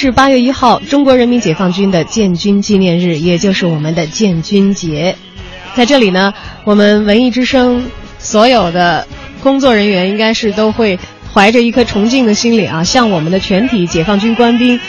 是八月一号，中国人民解放军的建军纪念日，也就是我们的建军节。在这里呢，我们文艺之声所有的工作人员应该是都会怀着一颗崇敬的心理啊，向我们的全体解放军官兵，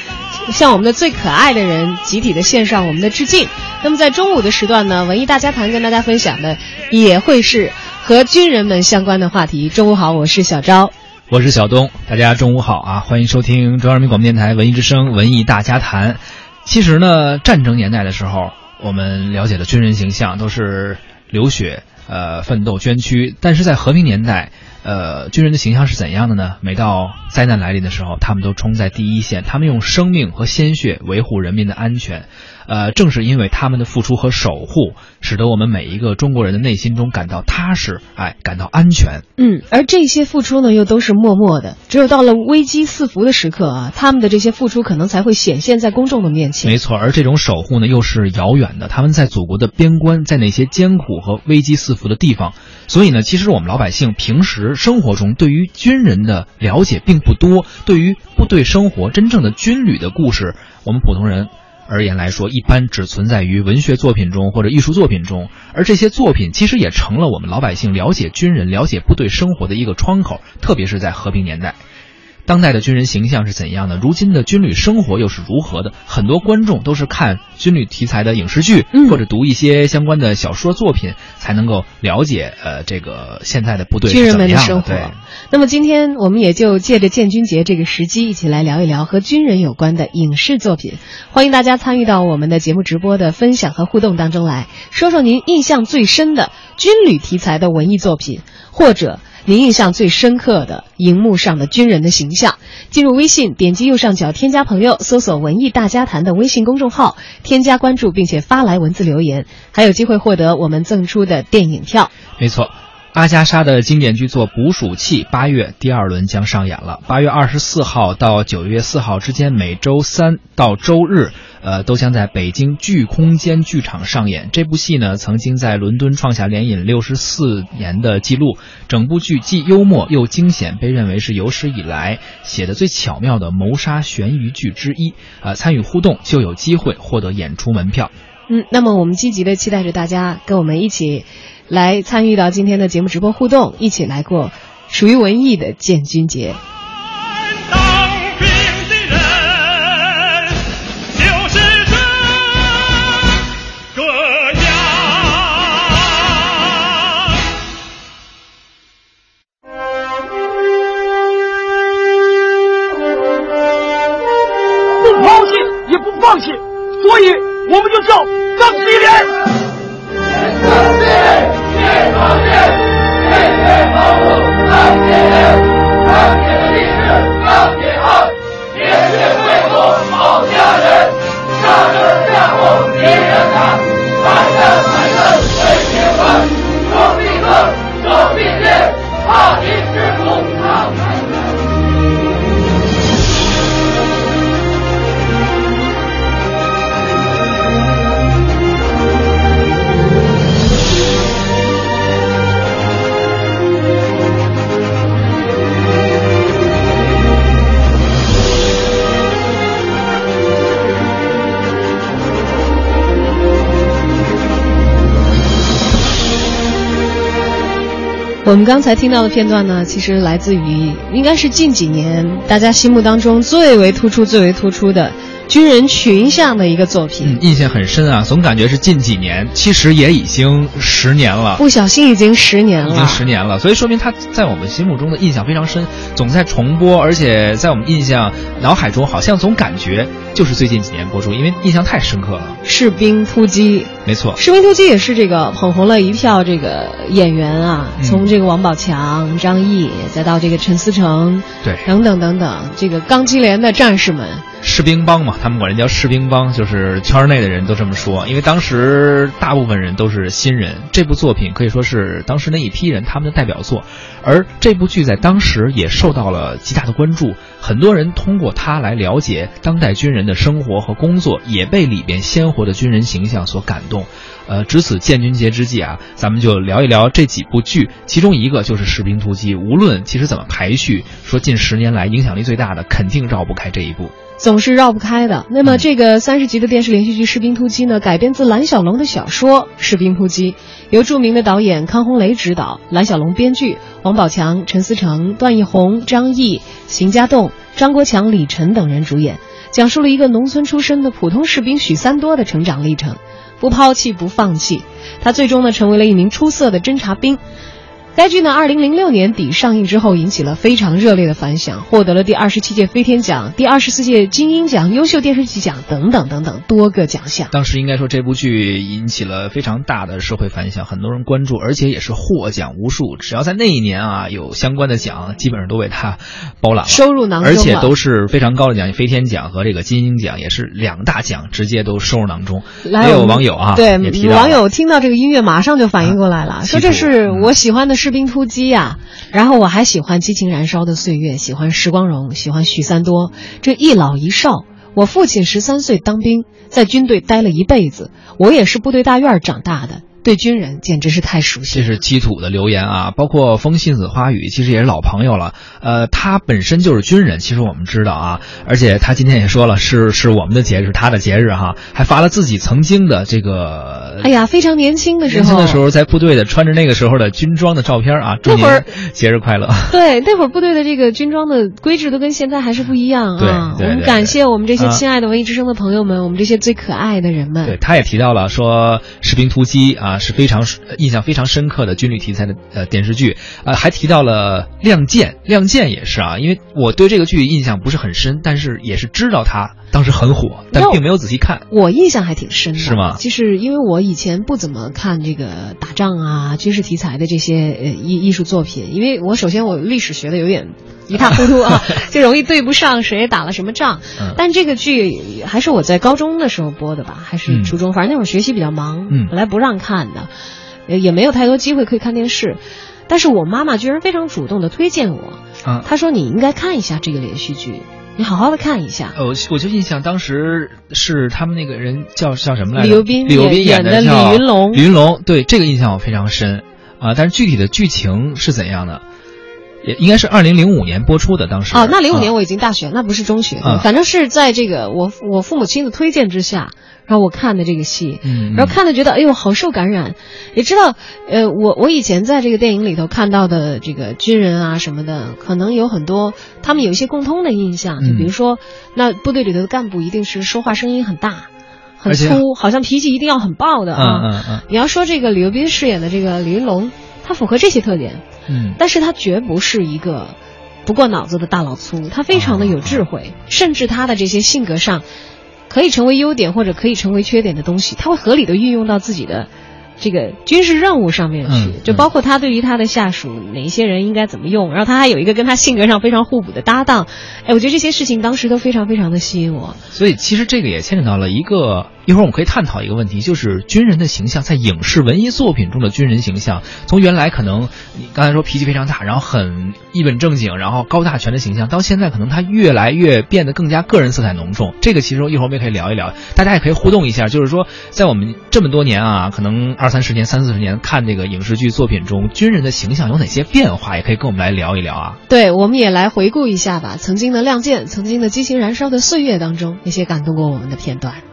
向我们的最可爱的人，集体的献上我们的致敬。那么在中午的时段呢，文艺大家谈跟大家分享的也会是和军人们相关的话题。中午好，我是小昭。我是小东，大家中午好啊！欢迎收听中央人民广播电台文艺之声文艺大家谈。其实呢，战争年代的时候，我们了解的军人形象都是流血、呃奋斗、捐躯；但是在和平年代，呃，军人的形象是怎样的呢？每到灾难来临的时候，他们都冲在第一线，他们用生命和鲜血维护人民的安全。呃，正是因为他们的付出和守护，使得我们每一个中国人的内心中感到踏实，哎，感到安全。嗯，而这些付出呢，又都是默默的，只有到了危机四伏的时刻啊，他们的这些付出可能才会显现在公众的面前。没错，而这种守护呢，又是遥远的，他们在祖国的边关，在那些艰苦和危机四伏的地方。所以呢，其实我们老百姓平时生活中对于军人的了解并不多，对于部队生活真正的军旅的故事，我们普通人。而言来说，一般只存在于文学作品中或者艺术作品中，而这些作品其实也成了我们老百姓了解军人、了解部队生活的一个窗口，特别是在和平年代。当代的军人形象是怎样的？如今的军旅生活又是如何的？很多观众都是看军旅题材的影视剧，或者读一些相关的小说作品，才能够了解呃这个现在的部队军人们的生活。那么今天我们也就借着建军节这个时机，一起来聊一聊和军人有关的影视作品。欢迎大家参与到我们的节目直播的分享和互动当中来，说说您印象最深的军旅题材的文艺作品，或者。您印象最深刻的荧幕上的军人的形象，进入微信，点击右上角添加朋友，搜索“文艺大家谈”的微信公众号，添加关注，并且发来文字留言，还有机会获得我们赠出的电影票。没错，阿加莎的经典剧作《捕鼠器》八月第二轮将上演了，八月二十四号到九月四号之间，每周三到周日。呃，都将在北京剧空间剧场上演。这部戏呢，曾经在伦敦创下连引六十四年的记录。整部剧既幽默又惊险，被认为是有史以来写的最巧妙的谋杀悬疑剧之一。啊，参与互动就有机会获得演出门票。嗯，那么我们积极的期待着大家跟我们一起来参与到今天的节目直播互动，一起来过属于文艺的建军节。当兵的人就是这样，不抛弃也不放弃，所以我们就叫钢我们刚才听到的片段呢，其实来自于应该是近几年大家心目当中最为突出、最为突出的军人群像的一个作品，印象很深啊。总感觉是近几年，其实也已经十年了，不小心已经十年了，已经十年了。所以说明他在我们心目中的印象非常深，总在重播，而且在我们印象脑海中，好像总感觉。就是最近几年播出，因为印象太深刻了。士兵突击，没错，士兵突击也是这个捧红了一票这个演员啊，从这个王宝强、张译，再到这个陈思诚，对，等等等等，这个钢七连的战士们。士兵帮嘛，他们管人叫士兵帮，就是圈内的人都这么说。因为当时大部分人都是新人，这部作品可以说是当时那一批人他们的代表作。而这部剧在当时也受到了极大的关注，很多人通过它来了解当代军人的生活和工作，也被里边鲜活。的军人形象所感动。呃，值此建军节之际啊，咱们就聊一聊这几部剧，其中一个就是《士兵突击》。无论其实怎么排序，说近十年来影响力最大的，肯定绕不开这一部。总是绕不开的。那么，这个三十集的电视连续剧《士兵突击》呢，改编自蓝小龙的小说《士兵突击》，由著名的导演康洪雷执导，蓝小龙编剧，王宝强、陈思诚、段奕宏、张译、邢家栋、张国强、李晨等人主演，讲述了一个农村出身的普通士兵许三多的成长历程。不抛弃，不放弃，他最终呢成为了一名出色的侦察兵。该剧呢，二零零六年底上映之后，引起了非常热烈的反响，获得了第二十七届飞天奖、第二十四届金鹰奖、优秀电视剧奖等等等等多个奖项。当时应该说这部剧引起了非常大的社会反响，很多人关注，而且也是获奖无数。只要在那一年啊有相关的奖，基本上都为他包揽了，收入囊中，而且都是非常高的奖，飞天奖和这个金鹰奖也是两大奖，直接都收入囊中。也有网友啊，对网友听到这个音乐，马上就反应过来了，说这是我喜欢的。士兵突击呀，然后我还喜欢激情燃烧的岁月，喜欢石光荣，喜欢许三多。这一老一少，我父亲十三岁当兵，在军队待了一辈子，我也是部队大院长大的。对军人简直是太熟悉。这是基土的留言啊，包括风信子花语，其实也是老朋友了。呃，他本身就是军人，其实我们知道啊，而且他今天也说了，是是我们的节日，他的节日哈，还发了自己曾经的这个，哎呀，非常年轻的时候，年轻的时候在部队的穿着那个时候的军装的照片啊。那会儿节日快乐。对，那会儿部队的这个军装的规制都跟现在还是不一样啊。对我们感谢我们这些亲爱的文艺之声的朋友们，我们这些最可爱的人们。对，他也提到了说士兵突击啊啊是非常。印象非常深刻的军旅题材的呃电视剧，呃还提到了《亮剑》，《亮剑》也是啊，因为我对这个剧印象不是很深，但是也是知道它当时很火，但并没有仔细看。我印象还挺深的，是吗？就是因为我以前不怎么看这个打仗啊、军事题材的这些呃艺艺术作品，因为我首先我历史学的有点一塌糊涂啊，就容易对不上谁打了什么仗。但这个剧还是我在高中的时候播的吧，还是初中，反正那会儿学习比较忙，本来不让看的。也没有太多机会可以看电视，但是我妈妈居然非常主动的推荐我，啊，她说你应该看一下这个连续剧，你好好的看一下。呃，我就印象当时是他们那个人叫叫什么来着？李幼斌，李幼斌演的李云龙。李云龙，对这个印象我非常深啊，但是具体的剧情是怎样的？也应该是二零零五年播出的，当时。哦，那零五年我已经大学，那不是中学，反正是在这个我我父母亲的推荐之下。然后我看的这个戏，嗯，然后看的觉得哎呦好受感染，也知道，呃，我我以前在这个电影里头看到的这个军人啊什么的，可能有很多他们有一些共通的印象，就比如说，那部队里头的干部一定是说话声音很大，很粗，好像脾气一定要很暴的啊。嗯嗯嗯。你要说这个李幼斌饰演的这个李云龙，他符合这些特点，嗯，但是他绝不是一个不过脑子的大老粗，他非常的有智慧，甚至他的这些性格上。可以成为优点或者可以成为缺点的东西，他会合理的运用到自己的这个军事任务上面去，就包括他对于他的下属哪一些人应该怎么用，然后他还有一个跟他性格上非常互补的搭档，哎，我觉得这些事情当时都非常非常的吸引我。所以其实这个也牵扯到了一个。一会儿我们可以探讨一个问题，就是军人的形象在影视文艺作品中的军人形象，从原来可能你刚才说脾气非常大，然后很一本正经，然后高大全的形象，到现在可能他越来越变得更加个人色彩浓重。这个其实一会儿我们也可以聊一聊，大家也可以互动一下，就是说在我们这么多年啊，可能二三十年、三四十年看这个影视剧作品中，军人的形象有哪些变化，也可以跟我们来聊一聊啊。对，我们也来回顾一下吧，曾经的亮剑，曾经的激情燃烧的岁月当中，那些感动过我们的片段。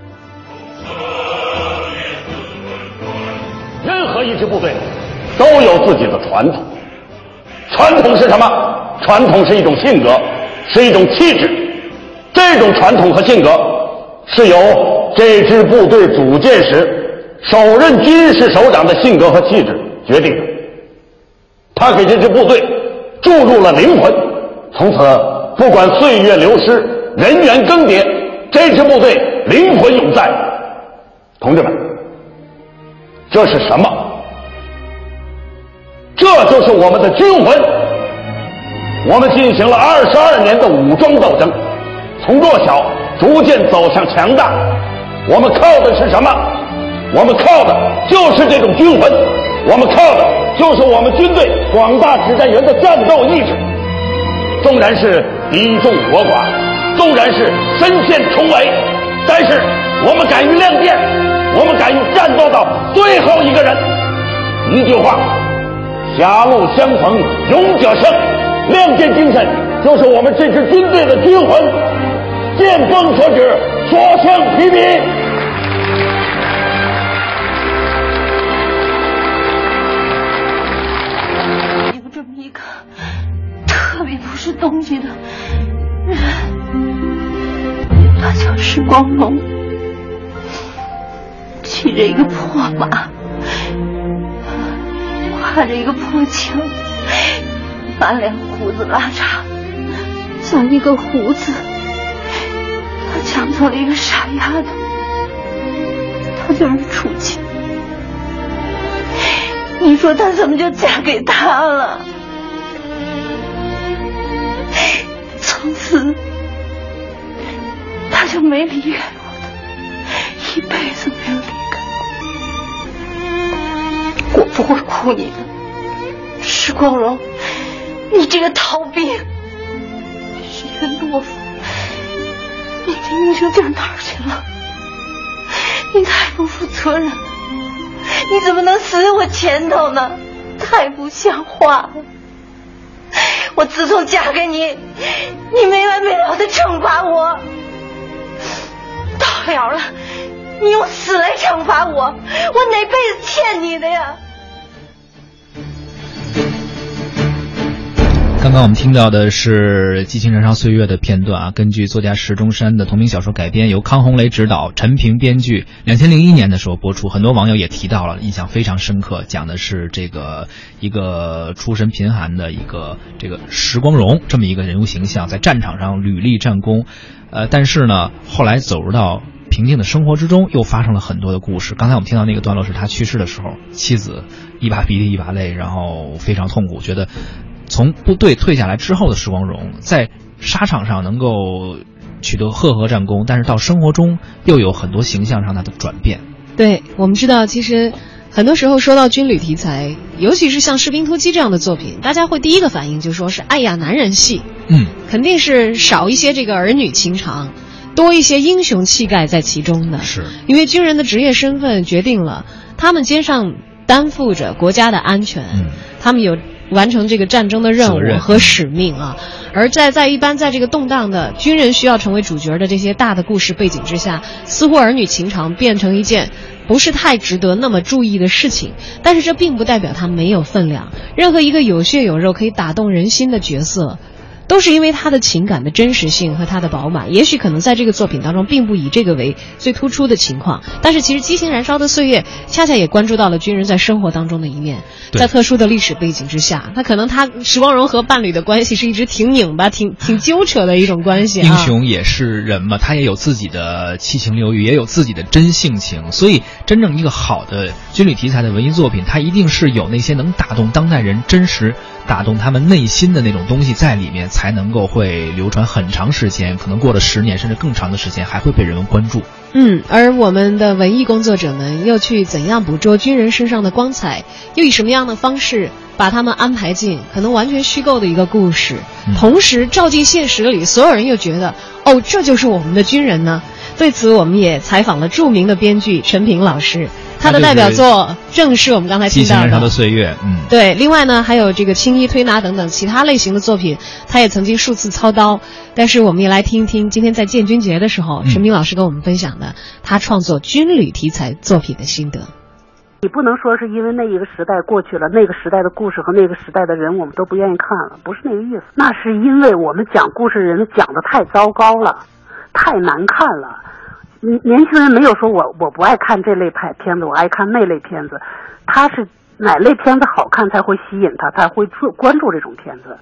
何一支部队都有自己的传统，传统是什么？传统是一种性格，是一种气质。这种传统和性格是由这支部队组建时首任军事首长的性格和气质决定的。他给这支部队注入了灵魂，从此不管岁月流失、人员更迭，这支部队灵魂永在。同志们。这是什么？这就是我们的军魂。我们进行了二十二年的武装斗争，从弱小逐渐走向强大。我们靠的是什么？我们靠的就是这种军魂。我们靠的就是我们军队广大指战员的战斗意志。纵然是敌众我寡，纵然是身陷重围，但是我们敢于亮剑。我们敢于战斗到最后一个人。一句话：狭路相逢勇者胜。亮剑精神就是我们这支军队的军魂。见风所指，所向披靡。有这么一个特别不是东西的人，他叫时光龙，骑着一个破马，挎着一个破枪，满脸胡子拉碴，像一个胡子。他抢走了一个傻丫头，他就是楚晴。你说他怎么就嫁给他了？从此他就没离开不会哭你的，石光荣，你这个逃兵，你是一个懦夫。你的英雄到哪儿去了？你太不负责任了！你怎么能死在我前头呢？太不像话了！我自从嫁给你，你没完没了的惩罚我，到了了，你用死来惩罚我，我哪辈子欠你的呀？刚刚我们听到的是《激情燃烧岁月》的片段啊，根据作家石钟山的同名小说改编，由康洪雷执导，陈平编剧，两千零一年的时候播出。很多网友也提到了，印象非常深刻，讲的是这个一个出身贫寒的一个这个石光荣这么一个人物形象，在战场上屡立战功，呃，但是呢，后来走入到平静的生活之中，又发生了很多的故事。刚才我们听到那个段落是他去世的时候，妻子一把鼻涕一把泪，然后非常痛苦，觉得。从部队退下来之后的时光荣，在沙场上能够取得赫赫战功，但是到生活中又有很多形象上他的转变。对我们知道，其实很多时候说到军旅题材，尤其是像《士兵突击》这样的作品，大家会第一个反应就说是哎呀男人戏，嗯，肯定是少一些这个儿女情长，多一些英雄气概在其中的。是因为军人的职业身份决定了他们肩上担负着国家的安全，嗯，他们有。完成这个战争的任务和使命啊，而在在一般在这个动荡的军人需要成为主角的这些大的故事背景之下，似乎儿女情长变成一件不是太值得那么注意的事情。但是这并不代表它没有分量。任何一个有血有肉可以打动人心的角色。都是因为他的情感的真实性和他的饱满，也许可能在这个作品当中并不以这个为最突出的情况，但是其实激情燃烧的岁月恰恰也关注到了军人在生活当中的一面，在特殊的历史背景之下，他可能他时光荣和伴侣的关系是一直挺拧巴、挺挺纠扯的一种关系。英雄也是人嘛，他也有自己的七情六欲，也有自己的真性情，所以真正一个好的军旅题材的文艺作品，它一定是有那些能打动当代人真实。打动他们内心的那种东西在里面，才能够会流传很长时间，可能过了十年甚至更长的时间，还会被人们关注。嗯，而我们的文艺工作者们又去怎样捕捉军人身上的光彩，又以什么样的方式把他们安排进可能完全虚构的一个故事，同时照进现实里，所有人又觉得哦，这就是我们的军人呢？对此，我们也采访了著名的编剧陈平老师。他的代表作正是我们刚才听到的《岁月》。嗯，对。另外呢，还有这个青衣推拿等等其他类型的作品，他也曾经数次操刀。但是，我们也来听一听今天在建军节的时候，陈平老师跟我们分享的他创作军旅题材作品的心得。你不能说是因为那一个时代过去了，那个时代的故事和那个时代的人我们都不愿意看了，不是那个意思。那是因为我们讲故事人讲的太糟糕了，太难看了。年轻人没有说我我不爱看这类拍片子，我爱看那类片子。他是哪类片子好看才会吸引他，才会注关注这种片子。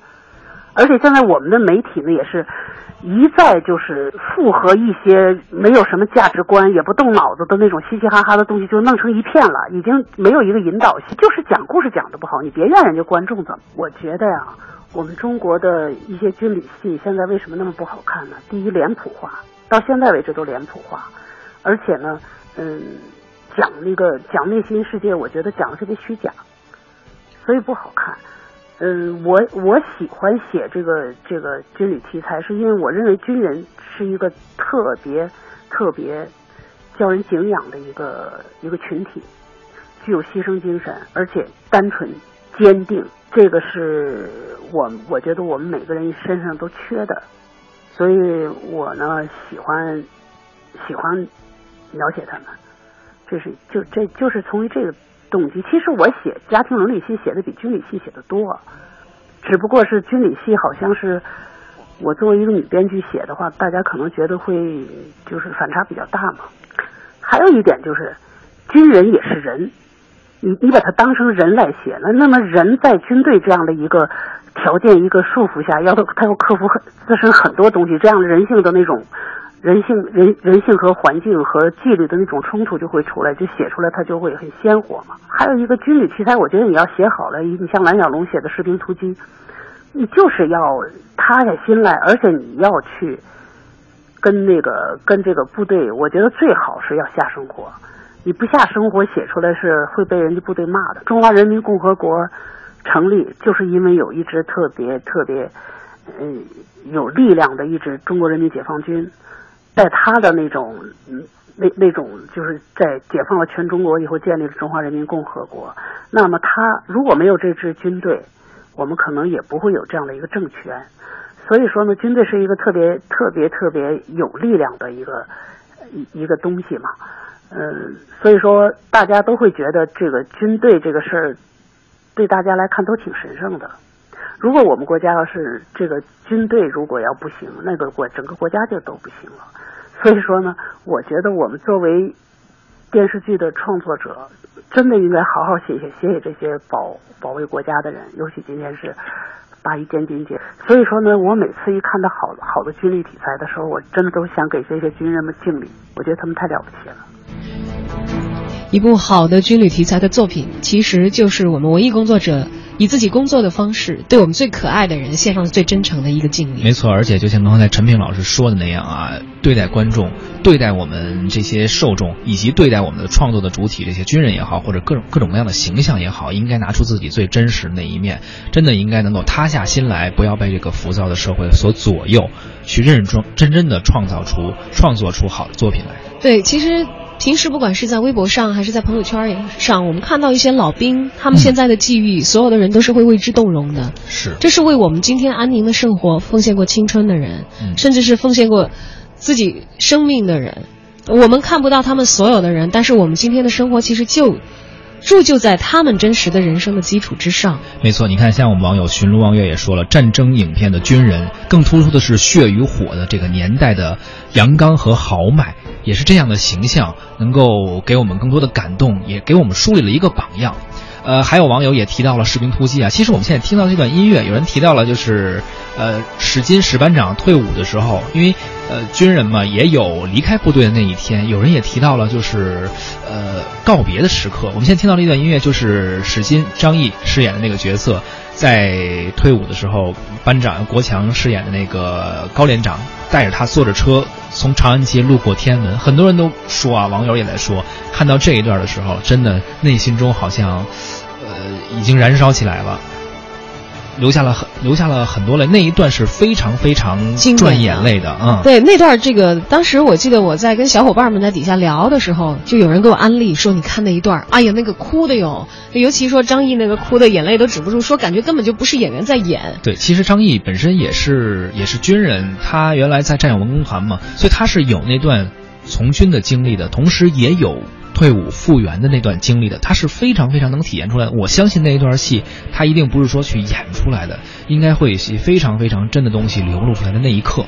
而且现在我们的媒体呢，也是一再就是附和一些没有什么价值观、也不动脑子的那种嘻嘻哈哈的东西，就弄成一片了。已经没有一个引导性，就是讲故事讲的不好，你别怨人家观众怎么？我觉得呀，我们中国的一些军旅戏现在为什么那么不好看呢？第一，脸谱化。到现在为止都脸谱化，而且呢，嗯，讲那个讲内心世界，我觉得讲的特别虚假，所以不好看。嗯，我我喜欢写这个这个军旅题材，是因为我认为军人是一个特别特别叫人敬仰的一个一个群体，具有牺牲精神，而且单纯坚定，这个是我我觉得我们每个人身上都缺的，所以我呢喜欢喜欢描写他们，这是就这就是从于这个动机。其实我写家庭伦理戏写的比军旅戏写的多，只不过是军旅戏好像是。我作为一个女编剧写的话，大家可能觉得会就是反差比较大嘛。还有一点就是，军人也是人，你你把他当成人来写，那那么人在军队这样的一个条件、一个束缚下，要他要克服很自身很多东西，这样人性的那种人性人人性和环境和纪律的那种冲突就会出来，就写出来它就会很鲜活嘛。还有一个军旅题材，我觉得你要写好了，你像蓝小龙写的《士兵突击》。你就是要塌下心来，而且你要去跟那个跟这个部队，我觉得最好是要下生活。你不下生活，写出来是会被人家部队骂的。中华人民共和国成立，就是因为有一支特别特别嗯有力量的一支中国人民解放军，在他的那种那那种就是在解放了全中国以后建立了中华人民共和国。那么他如果没有这支军队，我们可能也不会有这样的一个政权，所以说呢，军队是一个特别特别特别有力量的一个一一个东西嘛，嗯，所以说大家都会觉得这个军队这个事儿对大家来看都挺神圣的。如果我们国家要是这个军队如果要不行，那个国整个国家就都不行了。所以说呢，我觉得我们作为电视剧的创作者。真的应该好好写写写写这些保保卫国家的人，尤其今天是八一建军节，所以说呢，我每次一看到好好的军旅题材的时候，我真的都想给这些军人们敬礼，我觉得他们太了不起了。一部好的军旅题材的作品，其实就是我们文艺工作者。以自己工作的方式，对我们最可爱的人献上最真诚的一个敬礼。没错，而且就像刚才陈平老师说的那样啊，对待观众，对待我们这些受众，以及对待我们的创作的主体，这些军人也好，或者各种各种各样的形象也好，应该拿出自己最真实的那一面，真的应该能够塌下心来，不要被这个浮躁的社会所左右，去认真真真的创造出创作出好的作品来。对，其实。平时不管是在微博上还是在朋友圈上，我们看到一些老兵，他们现在的际遇，所有的人都是会为之动容的。是，这是为我们今天安宁的生活奉献过青春的人，甚至是奉献过自己生命的人。我们看不到他们所有的人，但是我们今天的生活其实就。铸就在他们真实的人生的基础之上。没错，你看，像我们网友寻路望月也说了，战争影片的军人更突出的是血与火的这个年代的阳刚和豪迈，也是这样的形象能够给我们更多的感动，也给我们树立了一个榜样。呃，还有网友也提到了《士兵突击》啊，其实我们现在听到这段音乐，有人提到了就是，呃，史金史班长退伍的时候，因为呃军人嘛也有离开部队的那一天，有人也提到了就是，呃告别的时刻。我们现在听到这段音乐，就是史金张译饰演的那个角色，在退伍的时候，班长国强饰演的那个高连长带着他坐着车从长安街路过天安门，很多人都说啊，网友也在说，看到这一段的时候，真的内心中好像。呃已经燃烧起来了，留下了很留下了很多泪。那一段是非常非常赚眼泪的，嗯，对，那段这个当时我记得我在跟小伙伴们在底下聊的时候，就有人给我安利说：“你看那一段，哎呀，那个哭的哟，尤其说张译那个哭的眼泪都止不住，说感觉根本就不是演员在演。”对，其实张译本身也是也是军人，他原来在战友文工团嘛，所以他是有那段从军的经历的，同时也有。退伍复员的那段经历的，他是非常非常能体现出来。我相信那一段戏，他一定不是说去演出来的，应该会有些非常非常真的东西流露出来的那一刻，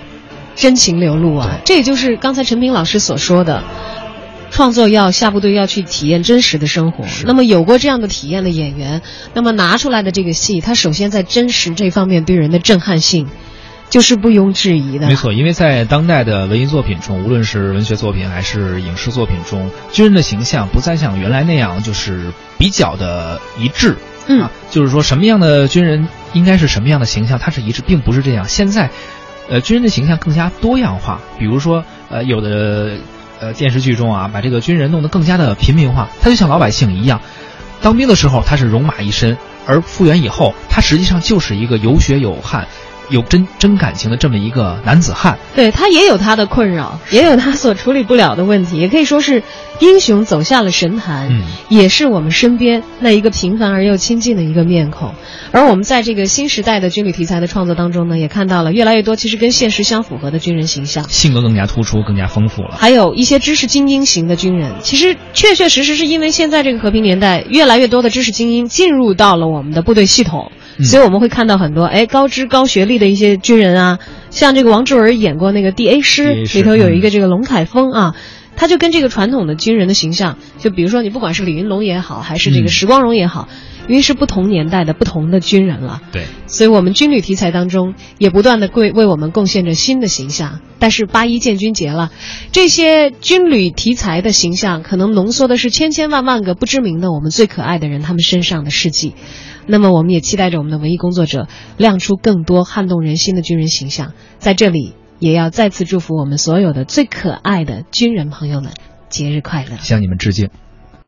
真情流露啊！这也就是刚才陈平老师所说的，创作要下部队要去体验真实的生活。那么有过这样的体验的演员，那么拿出来的这个戏，他首先在真实这方面对人的震撼性。就是毋庸置疑的，没错，因为在当代的文艺作品中，无论是文学作品还是影视作品中，军人的形象不再像原来那样，就是比较的一致。嗯，就是说什么样的军人应该是什么样的形象，它是一致，并不是这样。现在，呃，军人的形象更加多样化。比如说，呃，有的呃电视剧中啊，把这个军人弄得更加的平民化，他就像老百姓一样，当兵的时候他是戎马一身，而复员以后，他实际上就是一个有血有汗。有真真感情的这么一个男子汉。对他也有他的困扰，也有他所处理不了的问题，也可以说是英雄走下了神坛，嗯也是我们身边那一个平凡而又亲近的一个面孔。而我们在这个新时代的军旅题材的创作当中呢，也看到了越来越多其实跟现实相符合的军人形象。性格更加突出，更加丰富了。还有一些知识精英型的军人，其实确确实实是因为现在这个和平年代，越来越多的知识精英进入到了我们的部队系统，嗯所以我们会看到很多哎高知高学历的一些军人啊，像这个王志文演过那个《D A 师 DA》师里头有一个这个龙凯峰啊。他就跟这个传统的军人的形象，就比如说你不管是李云龙也好，还是这个嗯时光荣也好，因为是不同年代的不同的军人了，对，所以我们军旅题材当中也不断的为为我们贡献着新的形象。但是八一建军节了，这些军旅题材的形象可能浓缩的是千千万万个不知名的我们最可爱的人他们身上的事迹。那么我们也期待着我们的文艺工作者亮出更多撼动人心的军人形象。在这里，也要再次祝福我们所有的最可爱的军人朋友们节日快乐。向你们致敬。